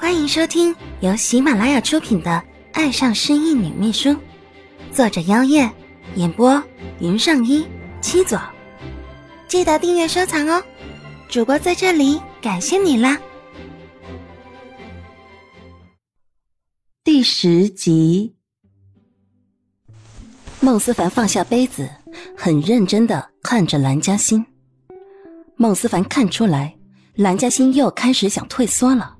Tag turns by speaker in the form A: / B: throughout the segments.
A: 欢迎收听由喜马拉雅出品的《爱上失忆女秘书》，作者：妖夜，演播：云上一七左。记得订阅收藏哦！主播在这里感谢你啦！
B: 第十集，孟思凡放下杯子，很认真的看着蓝嘉欣。孟思凡看出来，蓝嘉欣又开始想退缩了，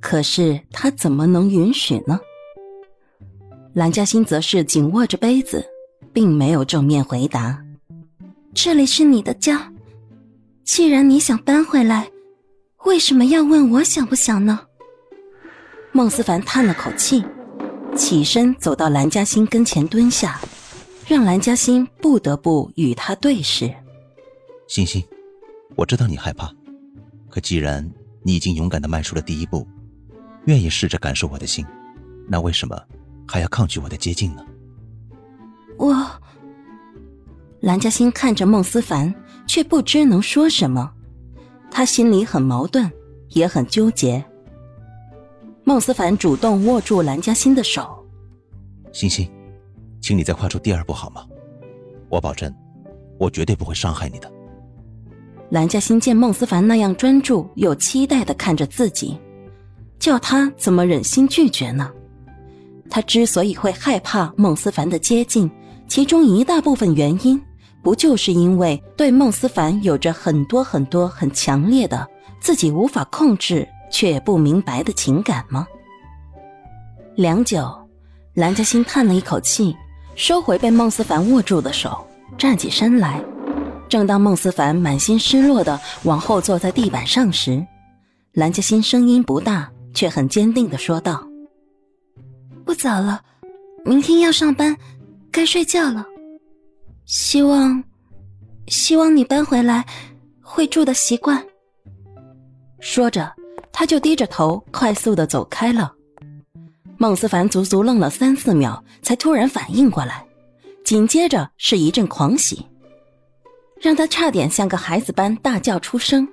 B: 可是他怎么能允许呢？蓝嘉欣则是紧握着杯子，并没有正面回答。
A: 这里是你的家，既然你想搬回来，为什么要问我想不想呢？
B: 孟思凡叹了口气，起身走到蓝嘉欣跟前蹲下，让蓝嘉欣不得不与他对视。
C: 欣欣，我知道你害怕，可既然你已经勇敢的迈出了第一步，愿意试着感受我的心，那为什么还要抗拒我的接近呢？
A: 我。
B: 蓝嘉欣看着孟思凡，却不知能说什么。他心里很矛盾，也很纠结。孟思凡主动握住蓝嘉欣的手：“
C: 欣欣，请你再跨出第二步好吗？我保证，我绝对不会伤害你的。”
B: 蓝嘉欣见孟思凡那样专注又期待的看着自己，叫他怎么忍心拒绝呢？他之所以会害怕孟思凡的接近，其中一大部分原因。不就是因为对孟思凡有着很多很多很强烈的自己无法控制却也不明白的情感吗？良久，蓝嘉欣叹了一口气，收回被孟思凡握住的手，站起身来。正当孟思凡满心失落的往后坐在地板上时，蓝嘉欣声音不大，却很坚定的说道：“
A: 不早了，明天要上班，该睡觉了。”希望，希望你搬回来会住的习惯。
B: 说着，他就低着头，快速的走开了。孟思凡足足愣了三四秒，才突然反应过来，紧接着是一阵狂喜，让他差点像个孩子般大叫出声。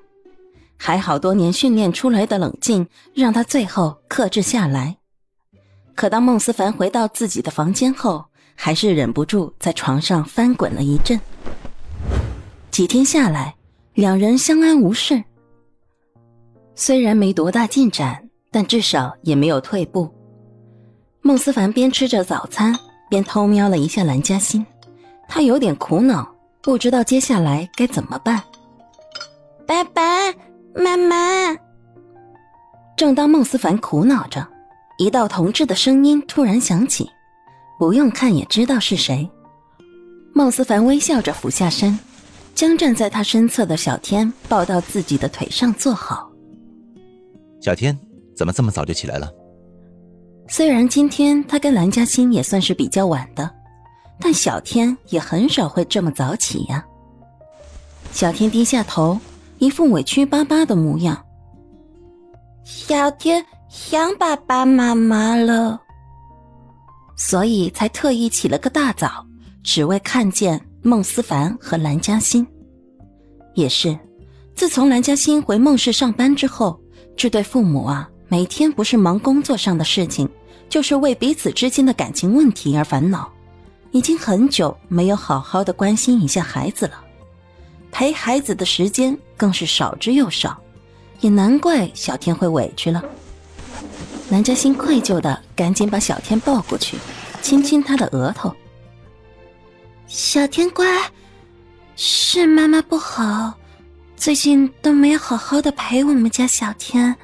B: 还好多年训练出来的冷静，让他最后克制下来。可当孟思凡回到自己的房间后，还是忍不住在床上翻滚了一阵。几天下来，两人相安无事。虽然没多大进展，但至少也没有退步。孟思凡边吃着早餐，边偷瞄了一下蓝嘉欣，他有点苦恼，不知道接下来该怎么办。
A: 爸爸妈妈。
B: 正当孟思凡苦恼着，一道同志的声音突然响起。不用看也知道是谁。孟思凡微笑着俯下身，将站在他身侧的小天抱到自己的腿上坐好。
C: 小天怎么这么早就起来了？
B: 虽然今天他跟蓝嘉欣也算是比较晚的，但小天也很少会这么早起呀。小天低下头，一副委屈巴巴的模样。
A: 小天想爸爸妈妈了。
B: 所以才特意起了个大早，只为看见孟思凡和蓝嘉欣。也是，自从蓝嘉欣回孟氏上班之后，这对父母啊，每天不是忙工作上的事情，就是为彼此之间的感情问题而烦恼，已经很久没有好好的关心一下孩子了，陪孩子的时间更是少之又少，也难怪小天会委屈了。南嘉欣愧疚的赶紧把小天抱过去，亲亲他的额头。
A: 小天乖，是妈妈不好，最近都没有好好的陪我们家小天。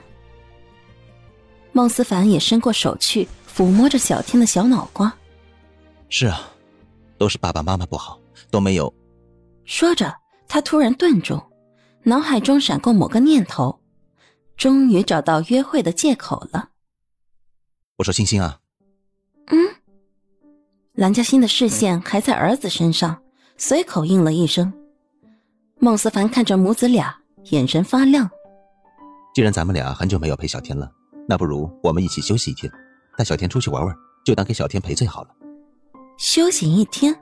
B: 孟思凡也伸过手去抚摸着小天的小脑瓜。
C: 是啊，都是爸爸妈妈不好，都没有。
B: 说着，他突然顿住，脑海中闪过某个念头，终于找到约会的借口了。
C: 我说：“星星啊，
A: 嗯。”
B: 蓝嘉欣的视线还在儿子身上，随口应了一声。孟思凡看着母子俩，眼神发亮。
C: 既然咱们俩很久没有陪小天了，那不如我们一起休息一天，带小天出去玩玩，就当给小天赔罪好了。
B: 休息一天，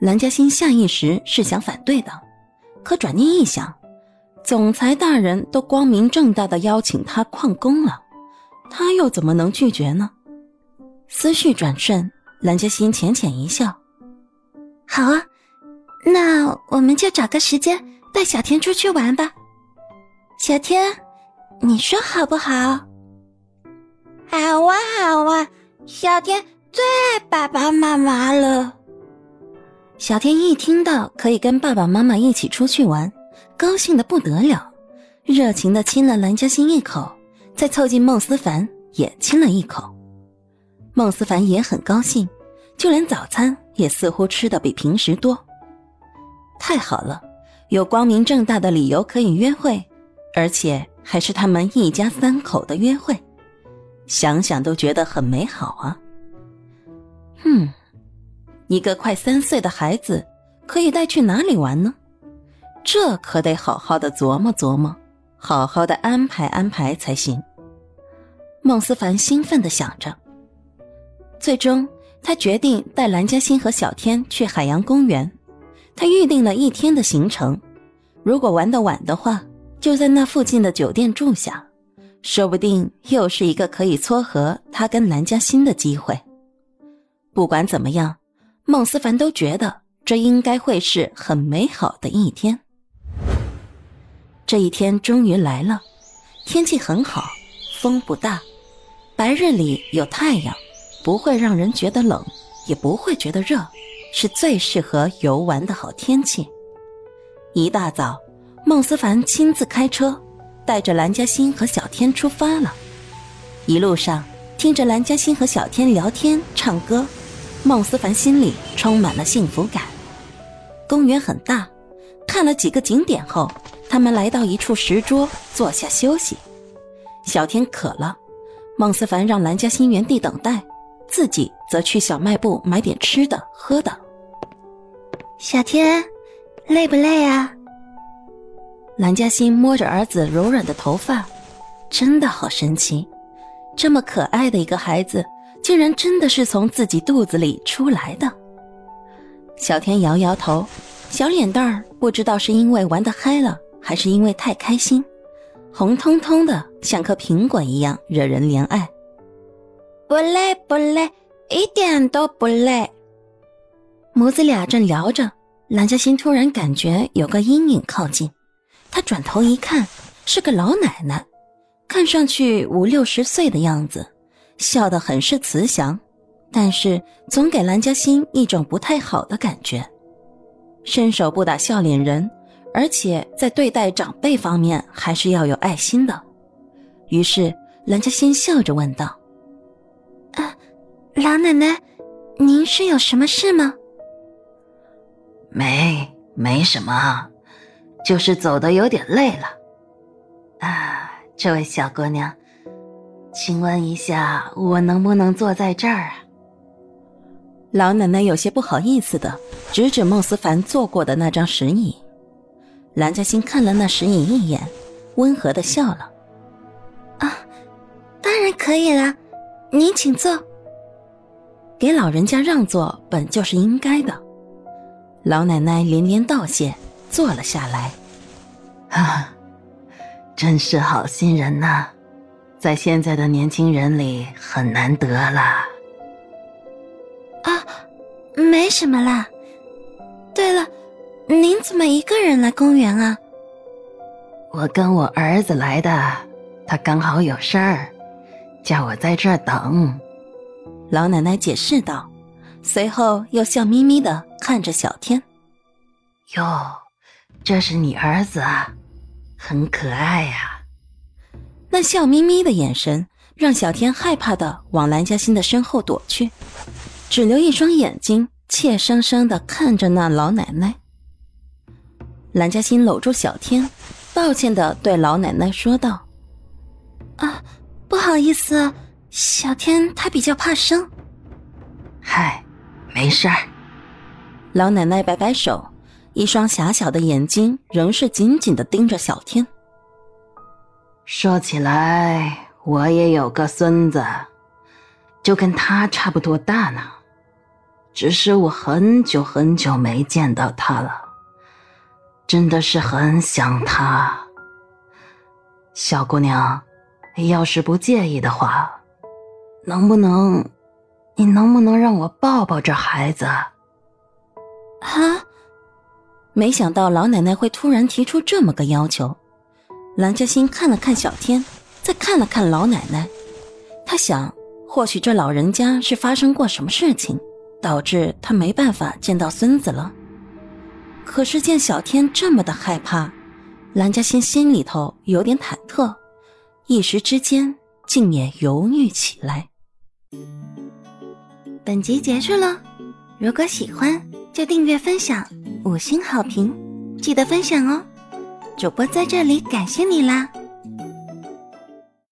B: 蓝嘉欣下意识是想反对的，可转念一想，总裁大人都光明正大的邀请他旷工了。他又怎么能拒绝呢？思绪转瞬，蓝嘉欣浅浅一笑：“
A: 好啊，那我们就找个时间带小天出去玩吧。小天，你说好不好？”“
D: 好啊，好啊，小天最爱爸爸妈妈了。”
B: 小天一听到可以跟爸爸妈妈一起出去玩，高兴的不得了，热情的亲了蓝嘉欣一口，再凑近孟思凡也亲了一口。孟思凡也很高兴，就连早餐也似乎吃的比平时多。太好了，有光明正大的理由可以约会，而且还是他们一家三口的约会，想想都觉得很美好啊。嗯，一个快三岁的孩子可以带去哪里玩呢？这可得好好的琢磨琢磨，好好的安排安排才行。孟思凡兴奋的想着。最终，他决定带蓝嘉欣和小天去海洋公园。他预定了一天的行程，如果玩得晚的话，就在那附近的酒店住下，说不定又是一个可以撮合他跟蓝嘉欣的机会。不管怎么样，孟思凡都觉得这应该会是很美好的一天。这一天终于来了，天气很好，风不大，白日里有太阳。不会让人觉得冷，也不会觉得热，是最适合游玩的好天气。一大早，孟思凡亲自开车，带着蓝嘉欣和小天出发了。一路上，听着蓝嘉欣和小天聊天、唱歌，孟思凡心里充满了幸福感。公园很大，看了几个景点后，他们来到一处石桌，坐下休息。小天渴了，孟思凡让蓝嘉欣原地等待。自己则去小卖部买点吃的喝的。
A: 小天，累不累啊？
B: 蓝嘉欣摸着儿子柔软的头发，真的好神奇，这么可爱的一个孩子，竟然真的是从自己肚子里出来的。小天摇摇头，小脸蛋儿不知道是因为玩的嗨了，还是因为太开心，红彤彤的，像颗苹果一样，惹人怜爱。
D: 不累不累，一点都不累。
B: 母子俩正聊着，蓝嘉欣突然感觉有个阴影靠近，她转头一看，是个老奶奶，看上去五六十岁的样子，笑得很是慈祥，但是总给蓝嘉欣一种不太好的感觉。伸手不打笑脸人，而且在对待长辈方面还是要有爱心的。于是蓝嘉欣笑着问道。
A: 老奶奶，您是有什么事吗？
E: 没，没什么，就是走的有点累了。啊，这位小姑娘，请问一下，我能不能坐在这儿啊？
B: 老奶奶有些不好意思的指指孟思凡坐过的那张石椅。蓝嘉欣看了那石椅一眼，温和的笑了。
A: 啊，当然可以了，您请坐。
B: 给老人家让座本就是应该的，老奶奶连连道谢，坐了下来。
E: 啊，真是好心人呐，在现在的年轻人里很难得了。
A: 啊，没什么啦。对了，您怎么一个人来公园啊？
E: 我跟我儿子来的，他刚好有事儿，叫我在这儿等。
B: 老奶奶解释道，随后又笑眯眯的看着小天：“
E: 哟，这是你儿子啊，很可爱呀。”
B: 那笑眯眯的眼神让小天害怕的往蓝嘉欣的身后躲去，只留一双眼睛怯生生的看着那老奶奶。蓝嘉欣搂住小天，抱歉的对老奶奶说道：“
A: 啊，不好意思。”小天他比较怕生，
E: 嗨，没事儿。
B: 老奶奶摆摆手，一双狭小的眼睛仍是紧紧的盯着小天。
E: 说起来，我也有个孙子，就跟他差不多大呢，只是我很久很久没见到他了，真的是很想他。小姑娘。要是不介意的话，能不能，你能不能让我抱抱这孩子？
B: 啊！没想到老奶奶会突然提出这么个要求。蓝嘉欣看了看小天，再看了看老奶奶，他想，或许这老人家是发生过什么事情，导致他没办法见到孙子了。可是见小天这么的害怕，蓝嘉欣心里头有点忐忑，一时之间竟也犹豫起来。
A: 本集结束了，如果喜欢就订阅分享，五星好评，记得分享哦。主播在这里感谢你啦！